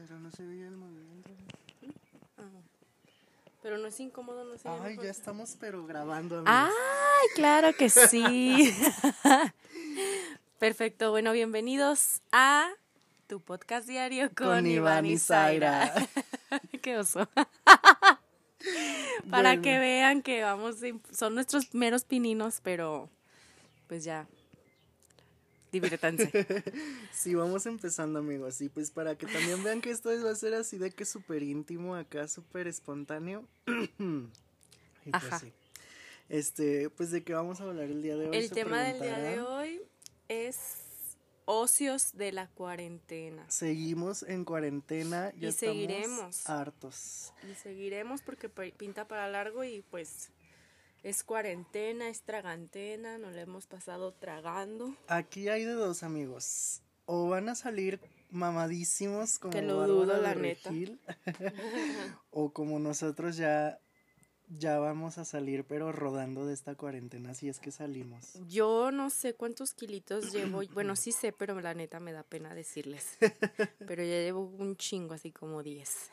Pero no se veía el movimiento. Ah. Pero no es incómodo, no sé. Ay, ya estamos pero grabando. amigos. Ay, claro que sí. Perfecto, bueno, bienvenidos a tu podcast diario con, Con Iván y Zaira. Qué oso. Para Bueno. que vean que vamos, son nuestros meros pininos, pero pues ya, diviértanse. Sí, vamos empezando, amigos. Y pues para que también vean que esto va a ser así de que súper íntimo, acá súper espontáneo. y pues Ajá. sí. Este, pues de qué vamos a hablar el día de hoy. El tema del día de hoy es ocios de la cuarentena. Seguimos en cuarentena. Ya Y seguiremos. hartos. Y seguiremos porque pinta para largo y pues es cuarentena, es tragantena, nos la hemos pasado tragando. Aquí hay de dos amigos. O van a salir mamadísimos como Que lo dudo, la neta. O como nosotros ya ya vamos a salir pero rodando de esta cuarentena si es que salimos. Yo no sé cuántos kilitos llevo, bueno, sí sé, pero la neta me da pena decirles. Pero ya llevo un chingo, así como 10.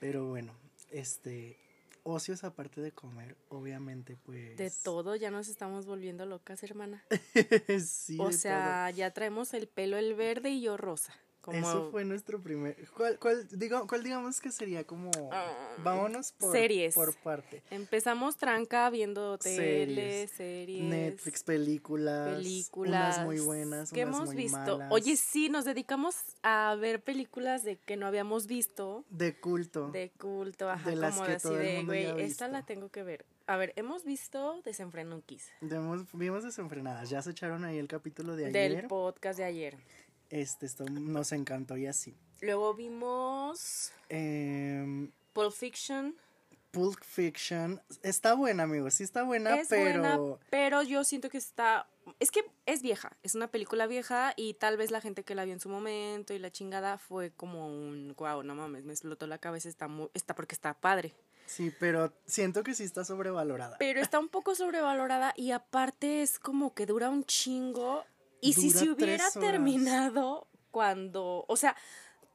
Pero bueno, este ocios aparte de comer, obviamente pues De todo, ya nos estamos volviendo locas, hermana. sí, O sea, ya traemos el pelo el verde y yo rosa. Como Eso fue nuestro primer ¿Cuál cuál digo, cuál digamos que sería como Ah, vámonos por series. por parte? Empezamos tranca viendo tele, Series. series. Netflix, películas, películas unas muy buenas, que hemos muy visto. malas. Oye, sí, nos dedicamos a ver películas de que no habíamos visto de culto. de culto, ajá, De las como que así todo de, güey, esta la tengo que ver. A ver, hemos visto Desenfrenunquis Vimos, vimos desenfrenadas, ya se echaron ahí el capítulo de ayer. del podcast de ayer. Este, esto nos encantó y así. Luego vimos Em, Pulp Fiction. Pulp Fiction, está buena, amigos, sí está buena, es pero buena, pero yo siento que está. Es que es vieja, es una película vieja y tal vez la gente que la vio en su momento y la chingada fue como un. Wow, no mames, me explotó la cabeza, está, mu- está porque está padre. sí, pero siento que sí está sobrevalorada. Pero está un poco sobrevalorada y aparte es como que dura un chingo. Y si se hubiera terminado cuando. O sea,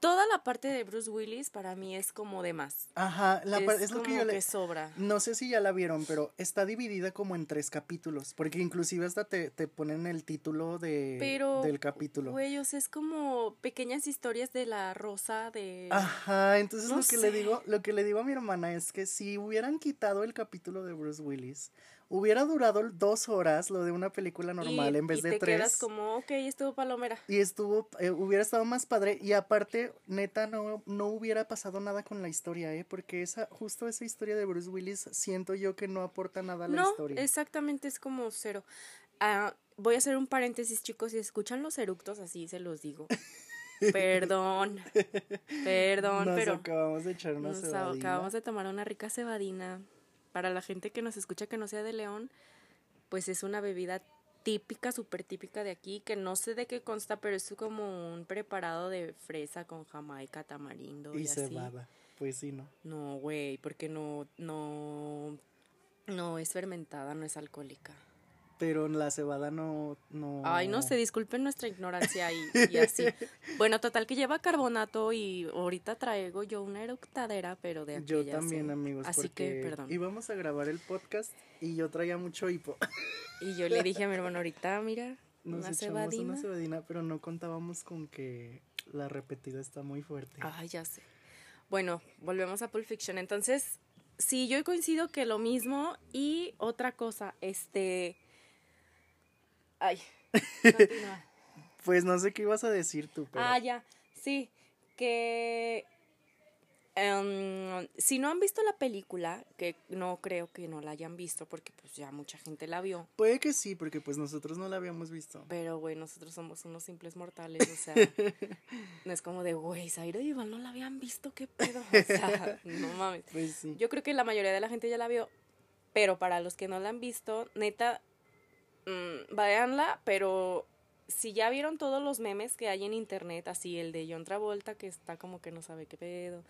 toda la parte de Bruce Willis para mí es como de más. Ajá, la es, es, lo que yo le... sobra. No sé si ya la vieron, pero está dividida como en tres capítulos, porque inclusive hasta te, te ponen el título de, Pero, del capítulo. Güey, o sea, es como pequeñas historias de la rosa de. Ajá, entonces No lo que le digo, lo que le digo a mi hermana es que si hubieran quitado el capítulo de Bruce Willis, hubiera durado dos horas lo de una película normal y- en vez y de te tres. quedas como, ok, estuvo palomera. Y estuvo, eh, hubiera estado más padre. Y aparte, neta, no, no hubiera pasado nada con la historia, ¿eh? Porque esa, justo esa historia de Bruce Willis, siento yo que no aporta nada a la No, historia. exactamente, es como cero. Ah, voy a hacer un paréntesis, chicos, si escuchan los eructos así, se los digo. Perdón, perdón, Nos pero acabamos de echar una nos cebadina. acabamos de tomar una rica cebadina. Para la gente que nos escucha que no sea de León, pues es una bebida típica, súper típica de aquí, que no sé de qué consta, pero es como un preparado de fresa con jamaica, tamarindo y, Y así. cebada. Pues sí, ¿no? No, güey, porque no, no, no es fermentada, no es alcohólica. Pero la cebada no, no. Ay, no sé, disculpen nuestra ignorancia y, y así. Bueno, total que lleva carbonato y ahorita traigo yo una eructadera, pero de Yo aquellas, también, ¿eh? amigos. Así porque que, perdón. Íbamos a grabar el podcast y yo traía mucho hipo. Y yo le dije a mi hermano, ahorita, mira, Nos una cebadina. una cebadina, pero no contábamos con que la repetida está muy fuerte. Ay, ya sé. Bueno, volvemos a Pulp Fiction. Entonces, sí, yo coincido que lo mismo. Y otra cosa, este. Ay. continúa. Pues no sé qué ibas a decir tú, pero. Ah, ya. Sí, que. em, si no han visto la película, que no creo que no la hayan visto, porque pues ya mucha gente la vio. Puede que sí, porque pues nosotros no la habíamos visto. Pero, güey, nosotros somos unos simples mortales, o sea, no es como de, güey, Zaira y Iván no la habían visto, qué pedo, o sea, no mames. Pues sí. Yo creo que la mayoría de la gente ya la vio, pero para los que no la han visto, neta, mm, véanla, pero si ya vieron todos los memes que hay en internet, así el de John Travolta, que está como que no sabe qué pedo,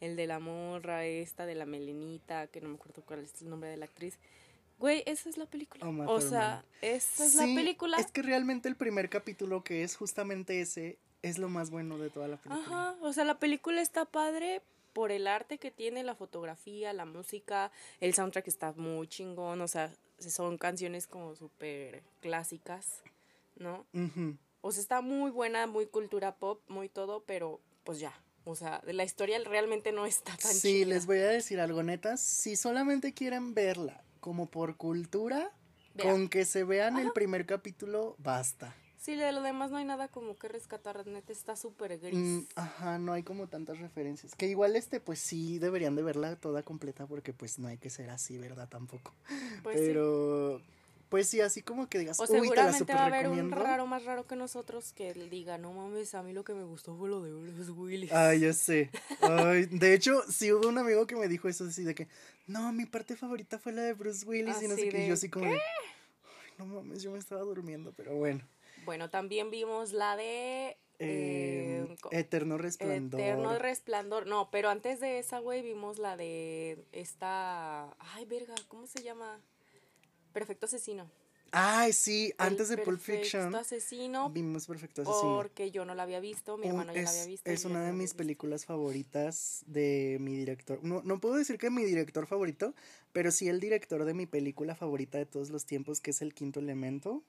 el de la morra esta, de la melenita, que no me acuerdo cuál es el nombre de la actriz. Güey, esa es la película. Uma o sea, esa es Sí, la película. Es que realmente el primer capítulo, que es justamente ese, es lo más bueno de toda la película. Ajá, o sea, la película está padre por el arte que tiene, la fotografía, la música, el soundtrack está muy chingón, o sea, son canciones como súper clásicas, ¿no? O sea, está muy buena, muy cultura pop, muy todo, pero pues ya. O sea, la historia realmente no está tan Sí, chida. les voy a decir algo, netas. Si solamente quieren verla como por cultura, Vean. con que se vean el primer capítulo, basta. Sí, de lo demás no hay nada como que rescatar, neta, está súper gris. Mm, ajá, no hay como tantas referencias. Que igual este, pues sí, deberían de verla toda completa porque pues no hay que ser así, ¿verdad? Tampoco. Pues sí. Pero, pues sí, así como que digas, O uy, te la super va a haber un raro más raro que nosotros que diga, no mames, a mí lo que me gustó fue lo de Bruce Willis. Ay, ya sé. Ay, de hecho, sí hubo un amigo que me dijo eso así de que, no, mi parte favorita fue la de Bruce Willis y no sé qué. Y yo así como de, "Ay, no mames, yo me estaba durmiendo, pero bueno. Bueno, también vimos la de... Eh, eh, Eterno Resplandor. Eterno Resplandor. No, pero antes de esa, güey, vimos la de esta... Ay, verga, ¿cómo se llama? Perfecto Asesino. Ay, sí, El antes de Pulp Fiction Perfecto Asesino, vimos Perfecto Asesino. porque yo no la había visto, mi hermano ya la había visto. es una de mis películas favoritas de mi director. No, no puedo decir que mi director favorito, pero sí el director de mi película favorita de todos los tiempos, que es El Quinto Elemento.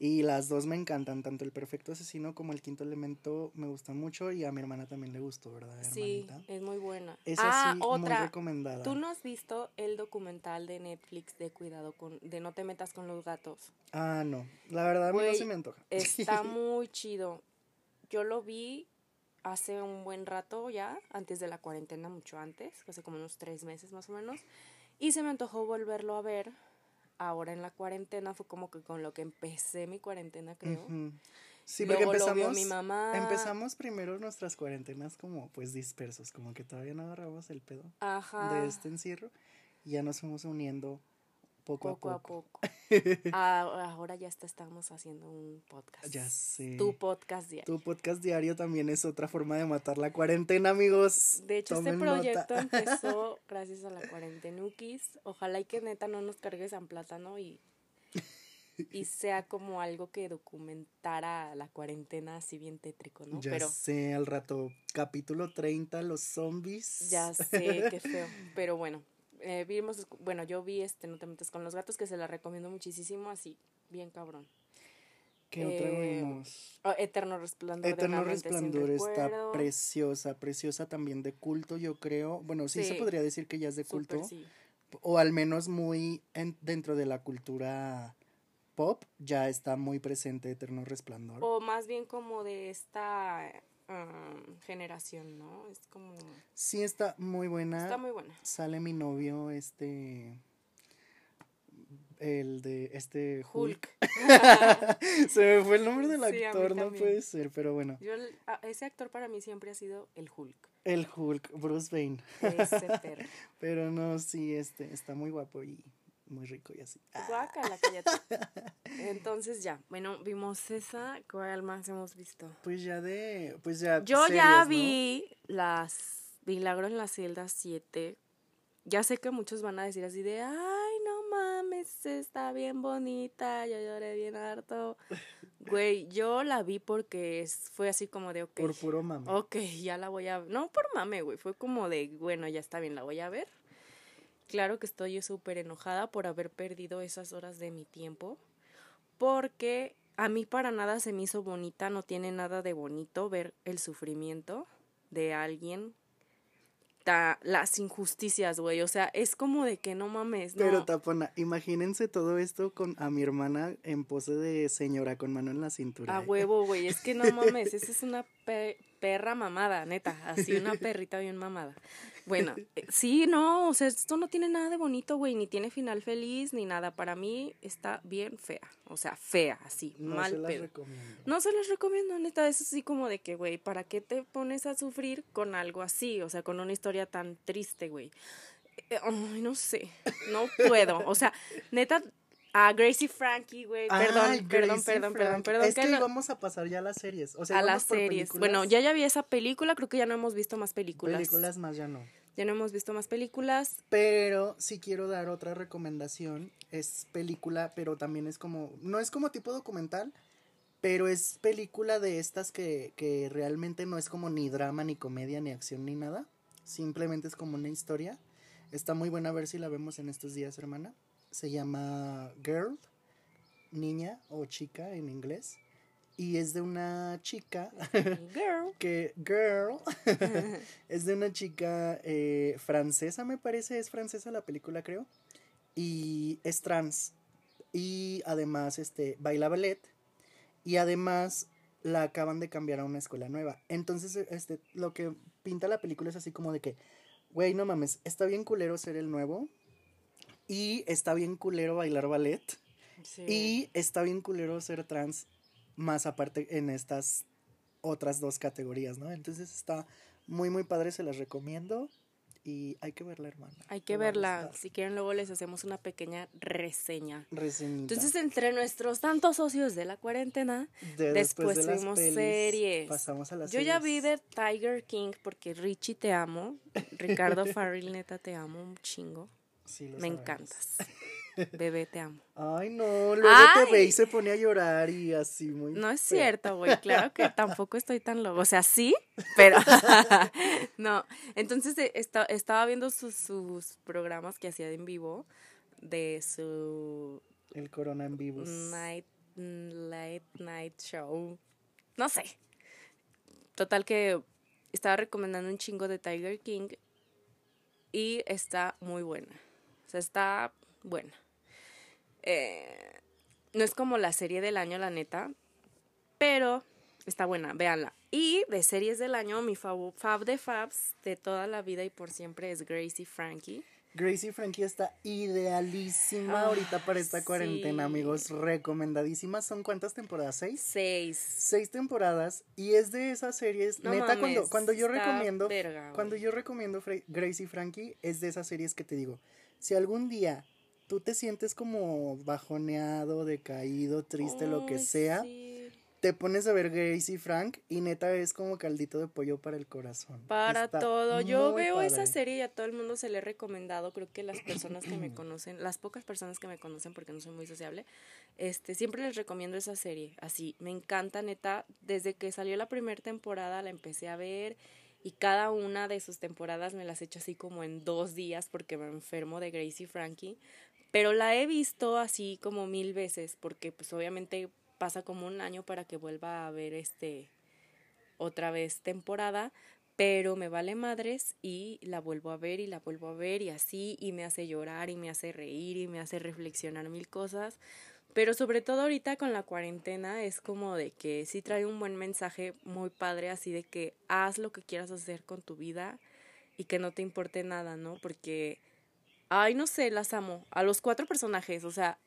Y las dos me encantan, tanto El Perfecto Asesino como El Quinto Elemento me gustan mucho y a mi hermana también le gustó, ¿verdad, Sí, hermanita? es muy buena. Esa ah, sí, muy otra. recomendada. ¿Tú no has visto el documental de Netflix de cuidado con, de no te metas con los gatos? Ah, no, la verdad a mí no se me antoja. Está muy chido. Yo lo vi hace un buen rato ya, antes de la cuarentena, mucho antes, hace como unos tres meses más o menos. Y se me antojó volverlo a ver. Ahora en la cuarentena fue como que con lo que empecé mi cuarentena, creo. Sí, porque Luego lo vio empezamos, mi mamá. empezamos primero nuestras cuarentenas como pues dispersos, como que todavía no agarramos el pedo. Ajá. de este encierro y ya nos fuimos uniendo poco, poco a poco. a poco. Ah, ahora ya está, estamos haciendo un podcast. Ya sé. Tu podcast diario. Tu podcast diario también es otra forma de matar la cuarentena, amigos. De hecho, Tomen este proyecto nota. empezó gracias a la cuarentenukis. Ojalá y que neta no nos cargue San Plátano y, y sea como algo que documentara la cuarentena así bien tétrico, ¿no? Ya Pero sé, al rato, capítulo 30, los zombies. ya sé, qué feo. Pero bueno, eh, vimos, bueno, yo vi este No te metas con los gatos, que se la recomiendo muchísimo, así, bien cabrón. ¿Qué otra eh, vimos? Oh, Eterno Resplandor. Eterno Resplandor está preciosa, preciosa también de culto, yo creo. Bueno, sí, se podría decir que ya es de culto. sí. O al menos muy en- dentro de la cultura pop, ya está muy presente Eterno Resplandor. O más bien como de esta um, generación, ¿no? Es como... Sí, está muy buena. Está muy buena. Sale mi novio, este. El de este Hulk. Hulk. Se me fue el nombre del Sí, actor, no puede ser, pero bueno. Yo, ese actor para mí siempre ha sido el Hulk. El Hulk, Bruce Wayne. Ese perro. Pero no, sí, este, está muy guapo y muy rico y así. Ah, Guácala, cállate. Entonces ya, bueno, vimos esa. ¿Cuál más hemos visto? Pues ya de. Pues ya. Yo series, ya ¿no? vi las Milagro en la celda 7. Ya sé que muchos van a decir así de, ay, no mames, está bien bonita, yo lloré bien harto. Güey, yo la vi porque fue así como de, ok, Por puro mame. ok, ya la voy a No por mame, güey, fue como de, bueno, ya está bien, la voy a ver. Claro que estoy súper enojada por haber perdido esas horas de mi tiempo, porque a mí para nada se me hizo bonita, no tiene nada de bonito ver el sufrimiento de alguien, ta- las injusticias, güey, o sea, es como de que no mames, no. Pero Tapona, imagínense todo esto con a mi hermana en pose de señora con mano en la cintura. A ¿eh? huevo, güey, es que no mames, esa es una pe- perra mamada, neta, así una perrita bien mamada. Bueno, eh, sí, no, o sea, esto no tiene nada de bonito, güey, ni tiene final feliz, ni nada. Para mí está bien fea, o sea, fea, así, No mal se las pedo. recomiendo. No se los recomiendo, neta, es así como de que, güey, ¿para qué te pones a sufrir con algo así? O sea, con una historia tan triste, güey. Eh, Ay, no sé, no puedo, o sea, neta, a Gracie Frankie, güey, perdón, perdón, perdón, perdón, perdón, Es que, no- íbamos a pasar ya a las series. O sea, a las series. películas. Bueno, ya ya vi esa película, creo que ya no hemos visto más películas. Películas más ya no. Ya no hemos visto más películas. Pero sí quiero dar otra recomendación. Es película, pero también es como. No es como tipo documental, pero es película de estas que, que realmente no es como ni drama, ni comedia, ni acción, ni nada. Simplemente es como una historia. Está muy buena a ver si la vemos en estos días, hermana. Se llama Girl, niña o chica en inglés. Y es de una chica. Girl. que, girl. es de una chica eh, francesa, me parece. Es francesa la película, creo. Y es trans. Y además, este, baila ballet. Y además la acaban de cambiar a una escuela nueva. Entonces, este, lo que pinta la película es así como de que, güey, no mames, está bien culero ser el nuevo. Y está bien culero bailar ballet. Sí. Y está bien culero ser trans, más aparte en estas otras dos categorías, ¿no? Entonces está muy, muy padre, se las recomiendo. Y hay que verla, hermana. Hay que verla. Si quieren, luego les hacemos una pequeña reseña. Reseñita. Entonces, entre nuestros tantos socios de la cuarentena, De- después de las tuvimos pelis, series. Pasamos a las yo ya series. vi de Tiger King porque Richie te amo. Ricardo Farrell, neta, te amo un chingo. Sí, lo Me sabemos. encantas. Bebé, te amo. Ay, no, luego Ay. te ve y se pone a llorar y así muy. No es feo. cierto, güey. Claro que tampoco estoy tan loco. O sea, sí, pero no. Entonces eh, esta- estaba viendo sus, sus programas que hacía en vivo de su El corona en vivos. night late night show. No sé. Total que estaba recomendando un chingo de Tiger King y está muy buena. O sea, está buena. Eh, no es como la serie del año, la neta, pero está buena, véanla. Y de series del año, mi fab de fabs de toda la vida y por siempre es Gracie Frankie. Gracie Frankie está idealísima Ah, ahorita para esta cuarentena, amigos. Recomendadísimas. ¿Son cuántas temporadas? ¿Seis? Seis. Seis temporadas. Y es de esas series. No neta, cuando, mames, cuando yo recomiendo. verga, cuando yo recomiendo Gracie Frankie, es de esas series que te digo. Si algún día tú te sientes como bajoneado, decaído, triste, lo que sea. sí. te pones a ver Gracie Frank y neta es como caldito de pollo para el corazón. Para Está todo. Yo veo esa padre. serie y a todo el mundo se le he recomendado. Creo que las personas que me conocen, las pocas personas que me conocen porque no soy muy sociable, este, siempre les recomiendo esa serie. Así, me encanta, neta. Desde que salió la primera temporada la empecé a ver y cada una de sus temporadas me las he hecho así como en dos días porque me enfermo de Gracie Frankie. Pero la he visto así como mil veces porque pues obviamente pasa como un año para que vuelva a ver este otra vez temporada, pero me vale madres y la vuelvo a ver y la vuelvo a ver y así y me hace llorar y me hace reír y me hace reflexionar mil cosas. Pero sobre todo ahorita con la cuarentena es como de que sí trae un buen mensaje muy padre así de que haz lo que quieras hacer con tu vida y que no te importe nada, ¿no? Porque, ay, no sé, las amo. A los cuatro personajes, o sea,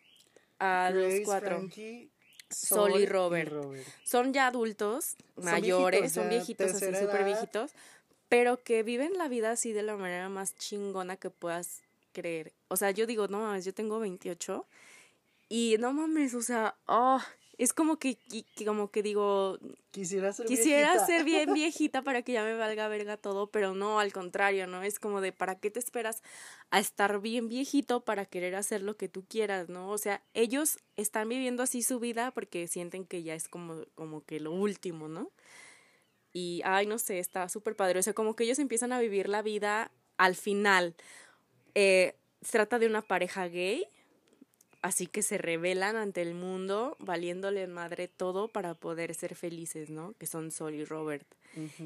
a Grace, los cuatro. Frankie, Sol y Robert. Robert. Son ya adultos, Son mayores, son viejitos así, súper viejitos, pero que viven la vida así de la manera más chingona que puedas creer. O sea, yo digo, no mames, yo tengo 28 y no mames, o sea, oh, es como que, que- como que digo, Quisiera ser quisiera viejita. ser bien viejita para que ya me valga verga todo, pero no, al contrario, ¿no? Es como de, ¿para qué te esperas a estar bien viejito para querer hacer lo que tú quieras, ¿no? O sea, ellos están viviendo así su vida porque sienten que ya es como, como que lo último, ¿no? Y, ay, no sé, está súper padre. O sea, como que ellos empiezan a vivir la vida al final. Eh, se trata de una pareja gay, así que se rebelan ante el mundo, valiéndole madre todo para poder ser felices, ¿no? Que son Sol y Robert.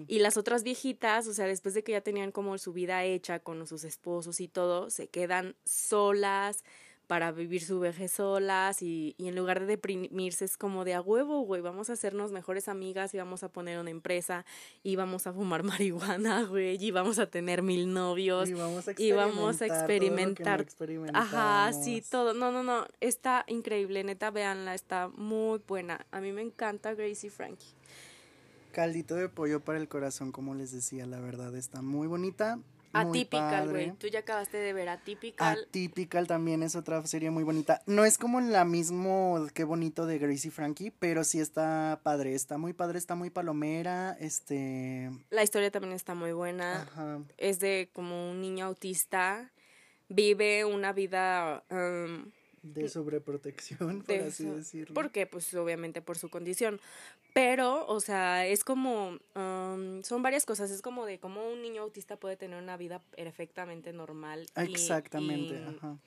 Y las otras viejitas, o sea, después de que ya tenían como su vida hecha con sus esposos y todo, se quedan solas para vivir su vejez solas y, y en lugar de deprimirse es como de a huevo, güey, vamos a hacernos mejores amigas y vamos a poner una empresa y vamos a fumar marihuana, güey, y vamos a tener mil novios. Y vamos a y vamos a experimentar. experimentar. Ajá, sí, todo. No, no, no. Está increíble, neta, véanla, está muy buena. A mí me encanta Gracie Frankie. Caldito de pollo para el corazón, como les decía, la verdad está muy bonita. Atypical, güey. Tú ya acabaste de ver Atypical. Atypical también es otra serie muy bonita. No es como la mismo Qué bonito de Gracie Frankie, pero sí está padre. Está muy padre, está muy palomera. Este. La historia también está muy buena. Ajá. Es de como un niño autista. Vive una vida um, De sobreprotección, por así decirlo. Porque, pues, obviamente por su condición. Pero, o sea, es como, son varias cosas. Es como de cómo un niño autista puede tener una vida perfectamente normal. Exactamente, y, ajá.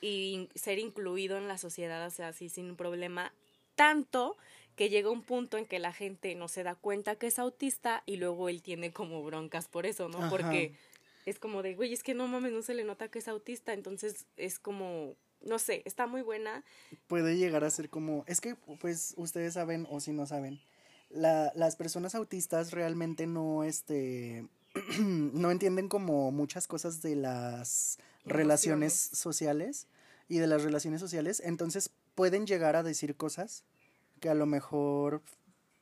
Y ser incluido en la sociedad, o sea, así sin problema. Tanto que llega un punto en que la gente no se da cuenta que es autista y luego él tiene como broncas por eso, ¿no? Porque es como de, güey, es que no mames, no se le nota que es autista, entonces es como, no sé, está muy buena. Puede llegar a ser como, es que pues ustedes saben o si no saben, la, las personas autistas realmente no, este, no entienden como muchas cosas de las relaciones sociales y de las relaciones sociales, entonces pueden llegar a decir cosas que a lo mejor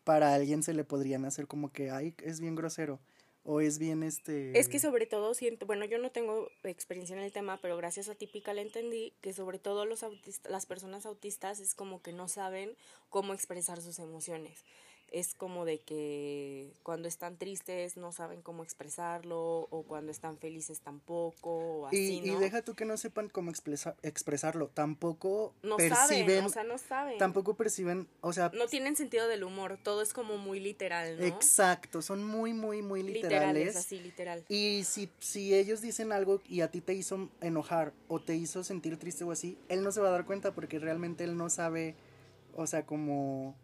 para alguien se le podrían hacer como que, ay, es bien grosero. O es bien este... Es que sobre todo siento, bueno, yo no tengo experiencia en el tema, pero gracias a Típica le entendí que sobre todo los autistas, las personas autistas es como que no saben cómo expresar sus emociones es como de que cuando están tristes no saben cómo expresarlo o cuando están felices tampoco o así, y, y deja tú que no sepan cómo expresarlo, tampoco no perciben, o sea, no saben. Tampoco perciben, o sea, no tienen sentido del humor, todo es como muy literal, ¿no? Exacto, son muy muy muy literales. Literales, así literal. Y si si ellos dicen algo y a ti te hizo enojar o te hizo sentir triste o así, él no se va a dar cuenta porque realmente él no sabe, o sea, como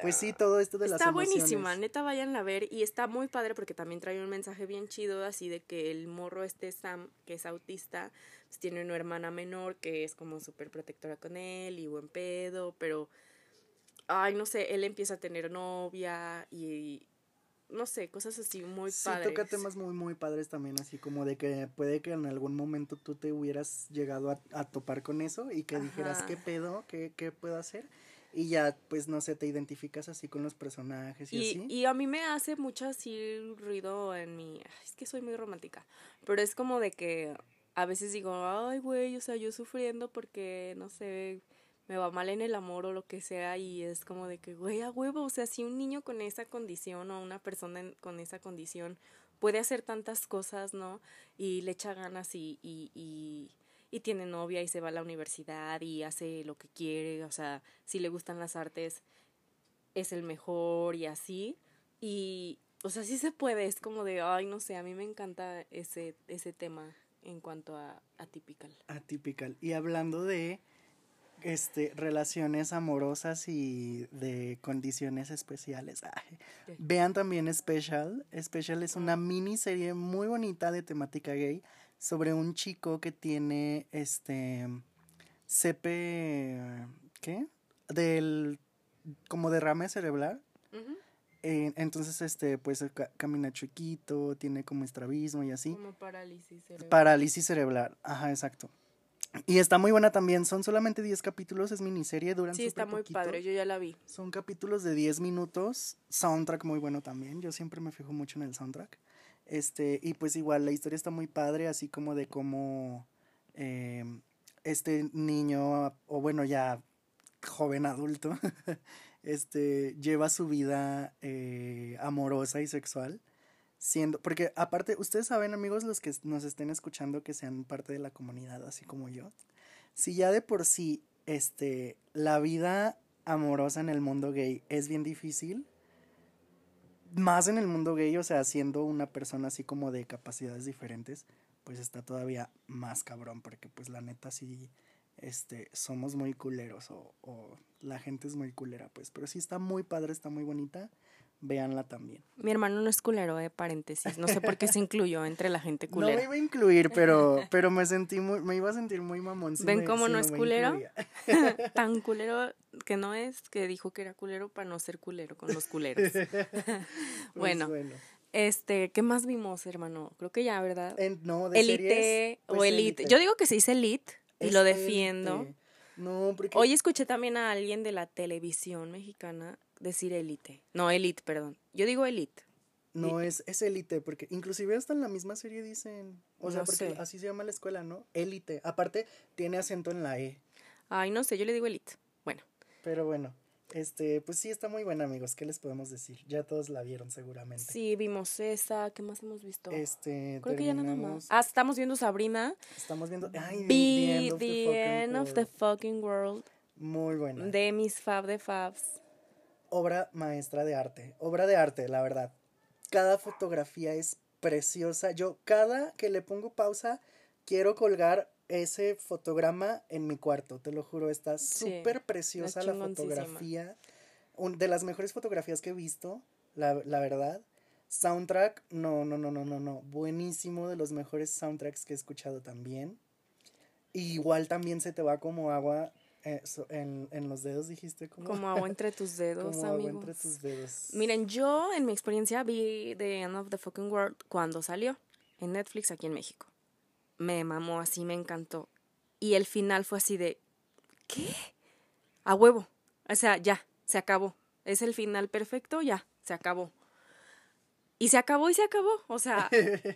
pues sí, todo esto de las Está buenísima, neta vayan a ver y está muy padre porque también trae un mensaje bien chido así de que el morro este Sam, que es autista, pues tiene una hermana menor que es como súper protectora con él y buen pedo, pero, ay, no sé, él empieza a tener novia y, no sé, cosas así muy padres. Sí, toca temas muy, muy padres también, así como de que puede que en algún momento tú te hubieras llegado a, topar con eso y que dijeras, ¿qué pedo? ¿Qué, ¿Qué puedo hacer? Y ya pues no sé, te identificas así con los personajes y, así. Y a mí me hace mucho así ruido en mi, es que soy muy romántica, pero es como de que a veces digo, ay güey, o sea, yo sufriendo porque no sé, me va mal en el amor o lo que sea y es como de que, güey, a huevo, o sea, si un niño con esa condición o una persona con esa condición puede hacer tantas cosas, ¿no? Y le echa ganas y, y y tiene novia y se va a la universidad y hace lo que quiere, o sea, si le gustan las artes es el mejor y así. Y, o sea, sí se puede, es como de, ay, no sé, a mí me encanta ese, ese tema en cuanto a atypical. Atypical. Y hablando de este relaciones amorosas y de condiciones especiales. vean también Special. Special es una miniserie muy bonita de temática gay sobre un chico que tiene este CP ¿qué? del como derrame cerebral. Eh, entonces, este, pues camina chiquito, tiene como estrabismo y así. Como parálisis cerebral. Parálisis cerebral, ajá, exacto. Y está muy buena también, son solamente 10 capítulos, es miniserie, duran Sí, está muy padre, yo ya la vi. Son capítulos de 10 minutos, soundtrack muy bueno también, yo siempre me fijo mucho en el soundtrack. Este, y pues igual la historia está muy padre, así como de cómo em, este niño, o bueno, ya joven adulto, este, lleva su vida eh, amorosa y sexual. Siendo, porque aparte, ustedes saben, amigos, los que nos estén escuchando que sean parte de la comunidad, así como yo, si ya de por sí, este, la vida amorosa en el mundo gay es bien difícil, más en el mundo gay, o sea, siendo una persona así como de capacidades diferentes, pues está todavía más cabrón, porque pues la neta sí, este, somos muy culeros o, o la gente es muy culera, pues, pero sí está muy padre, está muy bonita véanla también. Mi hermano no es culero, eh, paréntesis. No sé por qué se incluyó entre la gente culera. No me iba a incluir, pero, pero me sentí muy, me iba a sentir muy mamón. ¿Ven cómo no es culero? Tan culero que no es, que dijo que era culero para no ser culero con los culeros. Pues bueno, Este, ¿qué más vimos, hermano? Creo que ya, ¿verdad? no, de Elite o pues, Elite. Yo digo que se dice Elite y lo defiendo. No, porque... Hoy escuché también a alguien de la televisión mexicana decir élite. No, elite, perdón. Yo digo elite. No, es, es élite, porque inclusive hasta en la misma serie dicen, o sea, porque así se llama la escuela, ¿no? Élite. Aparte, tiene acento en la E. Ay, no sé, yo le digo elite. Bueno. Pero bueno. Este, pues sí, está muy buena, amigos. ¿Qué les podemos decir? Ya todos la vieron seguramente. Sí, vimos esa. ¿Qué más hemos visto? Este, Creo que ya nada más. Ah, estamos viendo Sabrina. Estamos viendo. Ay, Be the, the end end of the of fucking the world. fucking world. Muy buena. De mis fab de fabs. Obra maestra de arte. Obra de arte, la verdad. Cada fotografía es preciosa. Yo, cada que le pongo pausa, quiero colgar ese fotograma en mi cuarto. Te lo juro, está Sí, súper preciosa la fotografía. Un- de las mejores fotografías que he visto, la, la verdad. Soundtrack, no, no, no, no, no, no. Buenísimo, de los mejores soundtracks que he escuchado también. Y igual también se te va como agua eh, so- en, en los dedos, dijiste. Como, Como agua entre tus dedos, como agua entre tus dedos. Miren, yo en mi experiencia vi The End of the Fucking World cuando salió en Netflix aquí en México. Me mamó así, me encantó. Y el final fue así de, ¿qué? A huevo. O sea, ya, se acabó. Es el final perfecto, ya, se acabó. Y se acabó y se acabó. O sea,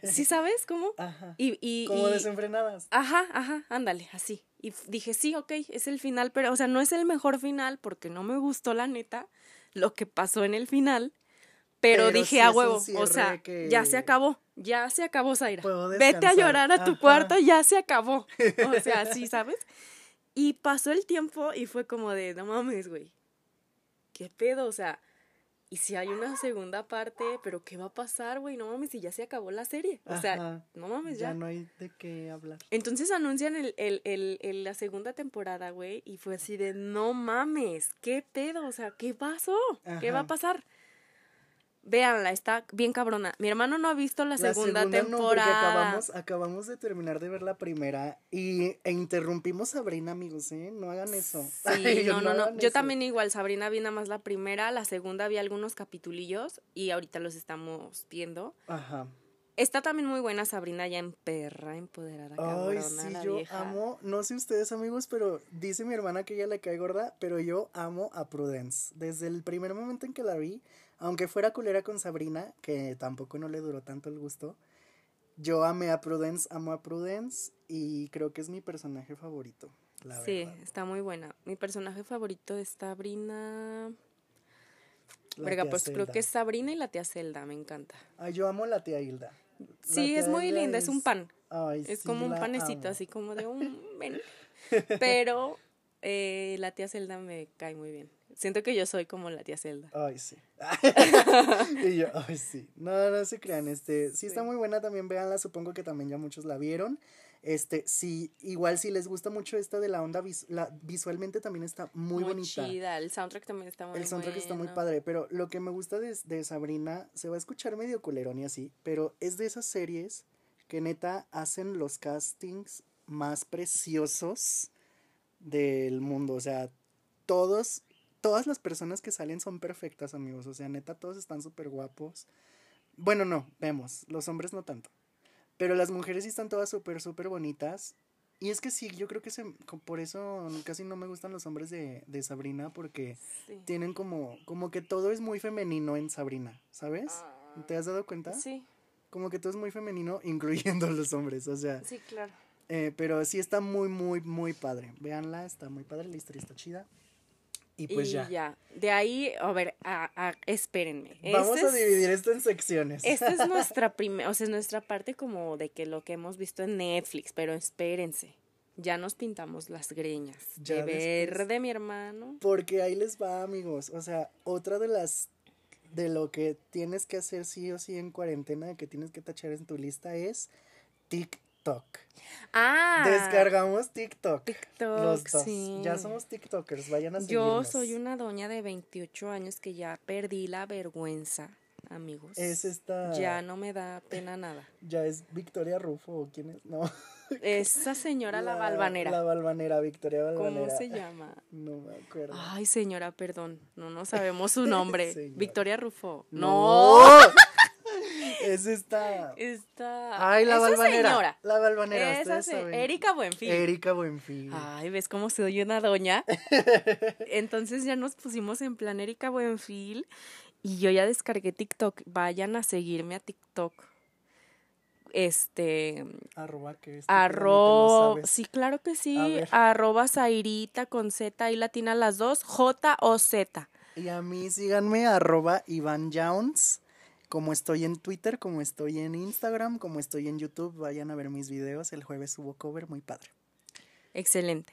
¿sí sabes cómo? Ajá. Y, y, Como y- desenfrenadas. Ajá, ajá, ándale, así. Y dije, sí, ok, es el final, pero, o sea, no es el mejor final porque no me gustó, la neta, lo que pasó en el final. Pero, Pero dije, sí a huevo, o sea, que- ya se acabó, ya se acabó, Zaira. Vete a llorar a tu Ajá. cuarto, ya se acabó. O sea, sí, ¿sabes? Y pasó el tiempo y fue como de, no mames, güey. ¿Qué pedo? O sea, ¿y si hay una segunda parte? ¿Pero qué va a pasar, güey? No mames, si ya se acabó la serie. O sea, Ajá. no mames, ya ya. no hay de qué hablar. Entonces anuncian el, el, el, el- la segunda temporada, güey, y fue así de, no mames, ¿qué pedo? O sea, ¿qué pasó? ¿Qué va a pasar? Véanla, está bien cabrona. Mi hermano no ha visto la, segunda, no, porque temporada. acabamos, acabamos de terminar de ver la primera y, e interrumpimos a Sabrina, amigos, ¿eh? No hagan eso. Sí, no, no, no. Yo eso. también igual, Sabrina vi nada más la primera, la segunda vi algunos capitulillos y ahorita los estamos viendo. Ajá. Está también muy buena Sabrina ya en perra, empoderada, Ay, sí, la yo vieja. amo, no sé ustedes amigos, pero dice mi hermana que ella le cae gorda, pero yo amo a Prudence. Desde el primer momento en que la vi, aunque fuera culera con Sabrina, que tampoco no le duró tanto el gusto, yo amé a Prudence, amo a Prudence y creo que es mi personaje favorito, la Sí, verdad. está muy buena. Mi personaje favorito es Sabrina. Verga, pues creo que es Sabrina y la tía Zelda, me encanta. Ay, yo amo la tía Hilda. Sí, es muy linda, es un pan. Ay, Es sí, como un panecito, amo. así como de un... ven. Pero eh, la tía Zelda me cae muy bien. Siento que yo soy como la tía Zelda. Ay, sí. y yo, ay, sí. No, no se crean. Este, sí está Sí. muy buena también, véanla. Supongo que también ya muchos la vieron. Este, sí, igual si les gusta mucho esta de la onda vis- la, visualmente también está muy, bonita. chida. El soundtrack también está muy El soundtrack está muy padre, pero lo que me gusta de, de Sabrina, se va a escuchar medio culerón y así, pero es de esas series que neta hacen los castings más preciosos del mundo. O sea, todos, todas las personas que salen son perfectas, amigos. O sea, neta, todos están súper guapos. Bueno, no, vemos, los hombres no tanto. Pero las mujeres sí están todas súper, súper bonitas. Y es que sí, yo creo que se, por eso casi no me gustan los hombres de, de Sabrina, porque Sí. tienen como, como que todo es muy femenino en Sabrina, ¿sabes? ¿Te has dado cuenta? Sí, Como que todo es muy femenino, incluyendo los hombres, o sea, sí, claro. eh, pero sí está muy, muy, muy padre. Véanla, está muy padre, la historia está chida. Y pues y ya. ya. De ahí, a ver, a, a- espérenme. Vamos Este a es- dividir esto en secciones. Esta es nuestra primera, o sea, es nuestra parte como de que lo que hemos visto en Netflix, pero espérense. Ya nos pintamos las greñas. Ya de después- verde, mi hermano. Porque ahí les va, amigos. O sea, otra de las de lo que tienes que hacer sí o sí en cuarentena, que tienes que tachar en tu lista es TikTok. Ah, Descargamos TikTok. TikTok, Los dos. sí. Ya somos TikTokers, vayan a Yo seguirnos. soy una doña de 28 años que ya perdí la vergüenza, amigos. Es esta. Ya no me da pena nada. Ya es Victoria Rufo, ¿o quién es? No. Esa señora la, balvanera. La balvanera, Victoria Balvanera. ¿Cómo se llama? No me acuerdo. Ay, señora, perdón. No, no sabemos su nombre. Victoria Rufo. ¡No! No. es esta. Esta. Ay, la balvanera. señora. La balvanera, Esa se- saben. Erika Buenfil. Erika Buenfil. Ay, ¿ves cómo soy una doña? Entonces ya nos pusimos en plan Erika Buenfil y yo ya descargué TikTok. Vayan a seguirme a TikTok. este Arroba que es. arroba sí claro que sí arroba Zairita con Z y latina las dos J o Z y a mí síganme arroba Iván Jones como estoy en Twitter como estoy en Instagram como estoy en YouTube vayan a ver mis videos el jueves subo cover muy padre Excelente.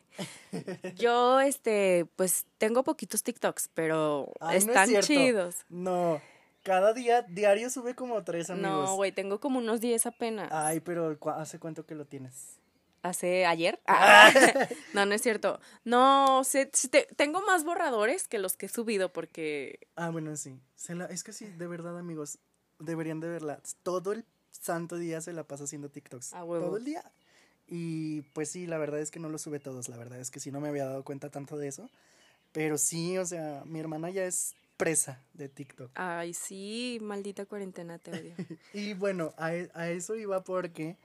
Yo, este, pues tengo poquitos TikToks, pero están chidos. No, cada día, diario sube como tres amigos. No, güey, tengo como unos diez apenas. Ay, pero ¿hace cuánto que lo tienes? ¿Hace ayer? Ah. no, no es cierto. No, sé, tengo más borradores que los que he subido porque... Ah, bueno, sí. es que sí, de verdad, amigos, deberían de verla. Todo el santo día se la pasa haciendo TikToks. Todo el día. Y pues sí, la verdad es que no lo sube todos, la verdad es que sí no me había dado cuenta tanto de eso. Pero sí, o sea, mi hermana ya es presa de TikTok. Ay, sí, maldita cuarentena, te odio. y bueno, a, e, a, eso iba porque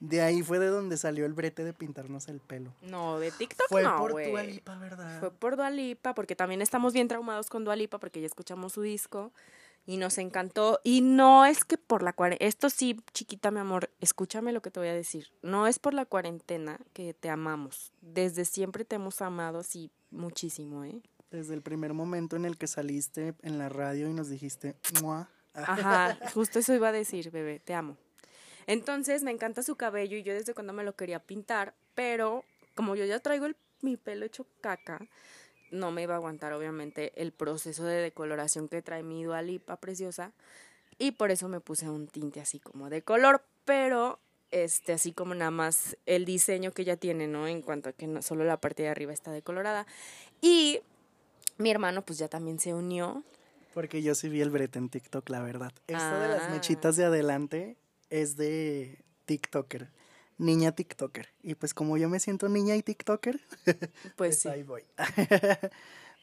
de ahí fue de donde salió el brete de pintarnos el pelo. No, de TikTok fue no, Fue por Dualipa, ¿verdad? Fue por Dualipa, porque también estamos bien traumados con Dualipa porque ya escuchamos su disco y nos encantó. Y no es que por la cuarentena, esto sí, chiquita mi amor, escúchame lo que te voy a decir. No es por la cuarentena que te amamos. Desde siempre te hemos amado así muchísimo, ¿eh? Desde el primer momento en el que saliste en la radio y nos dijiste, ¡Mua! Ajá, justo eso iba a decir, bebé, te amo. Entonces me encanta su cabello y yo desde cuando me lo quería pintar, pero como yo ya traigo el, mi pelo hecho caca, no me iba a aguantar obviamente el proceso de decoloración que trae mi Dualipa preciosa y por eso me puse un tinte así como de color, pero este así como nada más el diseño que ya tiene, ¿no? En cuanto a que no, solo la parte de arriba está decolorada y mi hermano pues ya también se unió. Porque yo sí vi el brete en TikTok, la verdad. Esto de las ah. mechitas de adelante es de TikToker niña TikToker. Y pues como yo me siento niña y TikToker, pues, pues sí. ahí voy.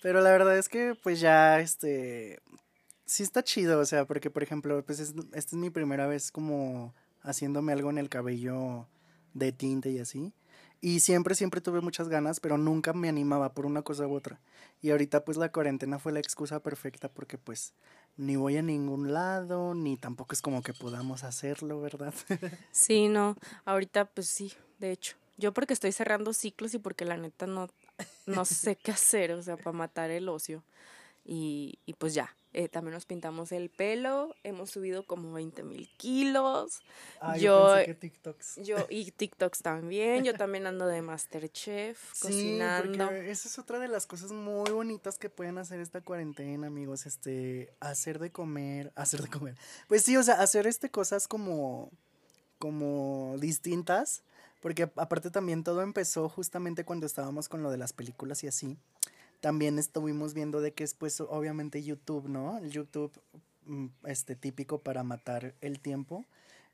Pero la verdad es que pues ya este sí está chido, o sea, porque por ejemplo, pues esta es mi primera vez como haciéndome algo en el cabello de tinte y así. Y siempre, siempre tuve muchas ganas, pero nunca me animaba por una cosa u otra. Y ahorita pues la cuarentena fue la excusa perfecta porque pues ni voy a ningún lado, ni tampoco es como que podamos hacerlo, ¿verdad? sí, no, ahorita pues sí, de hecho. Yo porque estoy cerrando ciclos y porque la neta no, no sé qué hacer, o sea, para matar el ocio. Y, y pues ya, eh, también nos pintamos el pelo, hemos subido como 20 mil kilos. Ah, yo, yo, TikToks. yo y TikToks también, yo también ando de Masterchef, sí, cocinando. Porque esa es otra de las cosas muy bonitas que pueden hacer esta cuarentena, amigos, este, hacer de comer, hacer de comer. Pues sí, o sea, hacer este cosas como, como distintas, porque aparte también todo empezó justamente cuando estábamos con lo de las películas y así también estuvimos viendo de que es pues obviamente YouTube, ¿no? El YouTube mm, este típico para matar el tiempo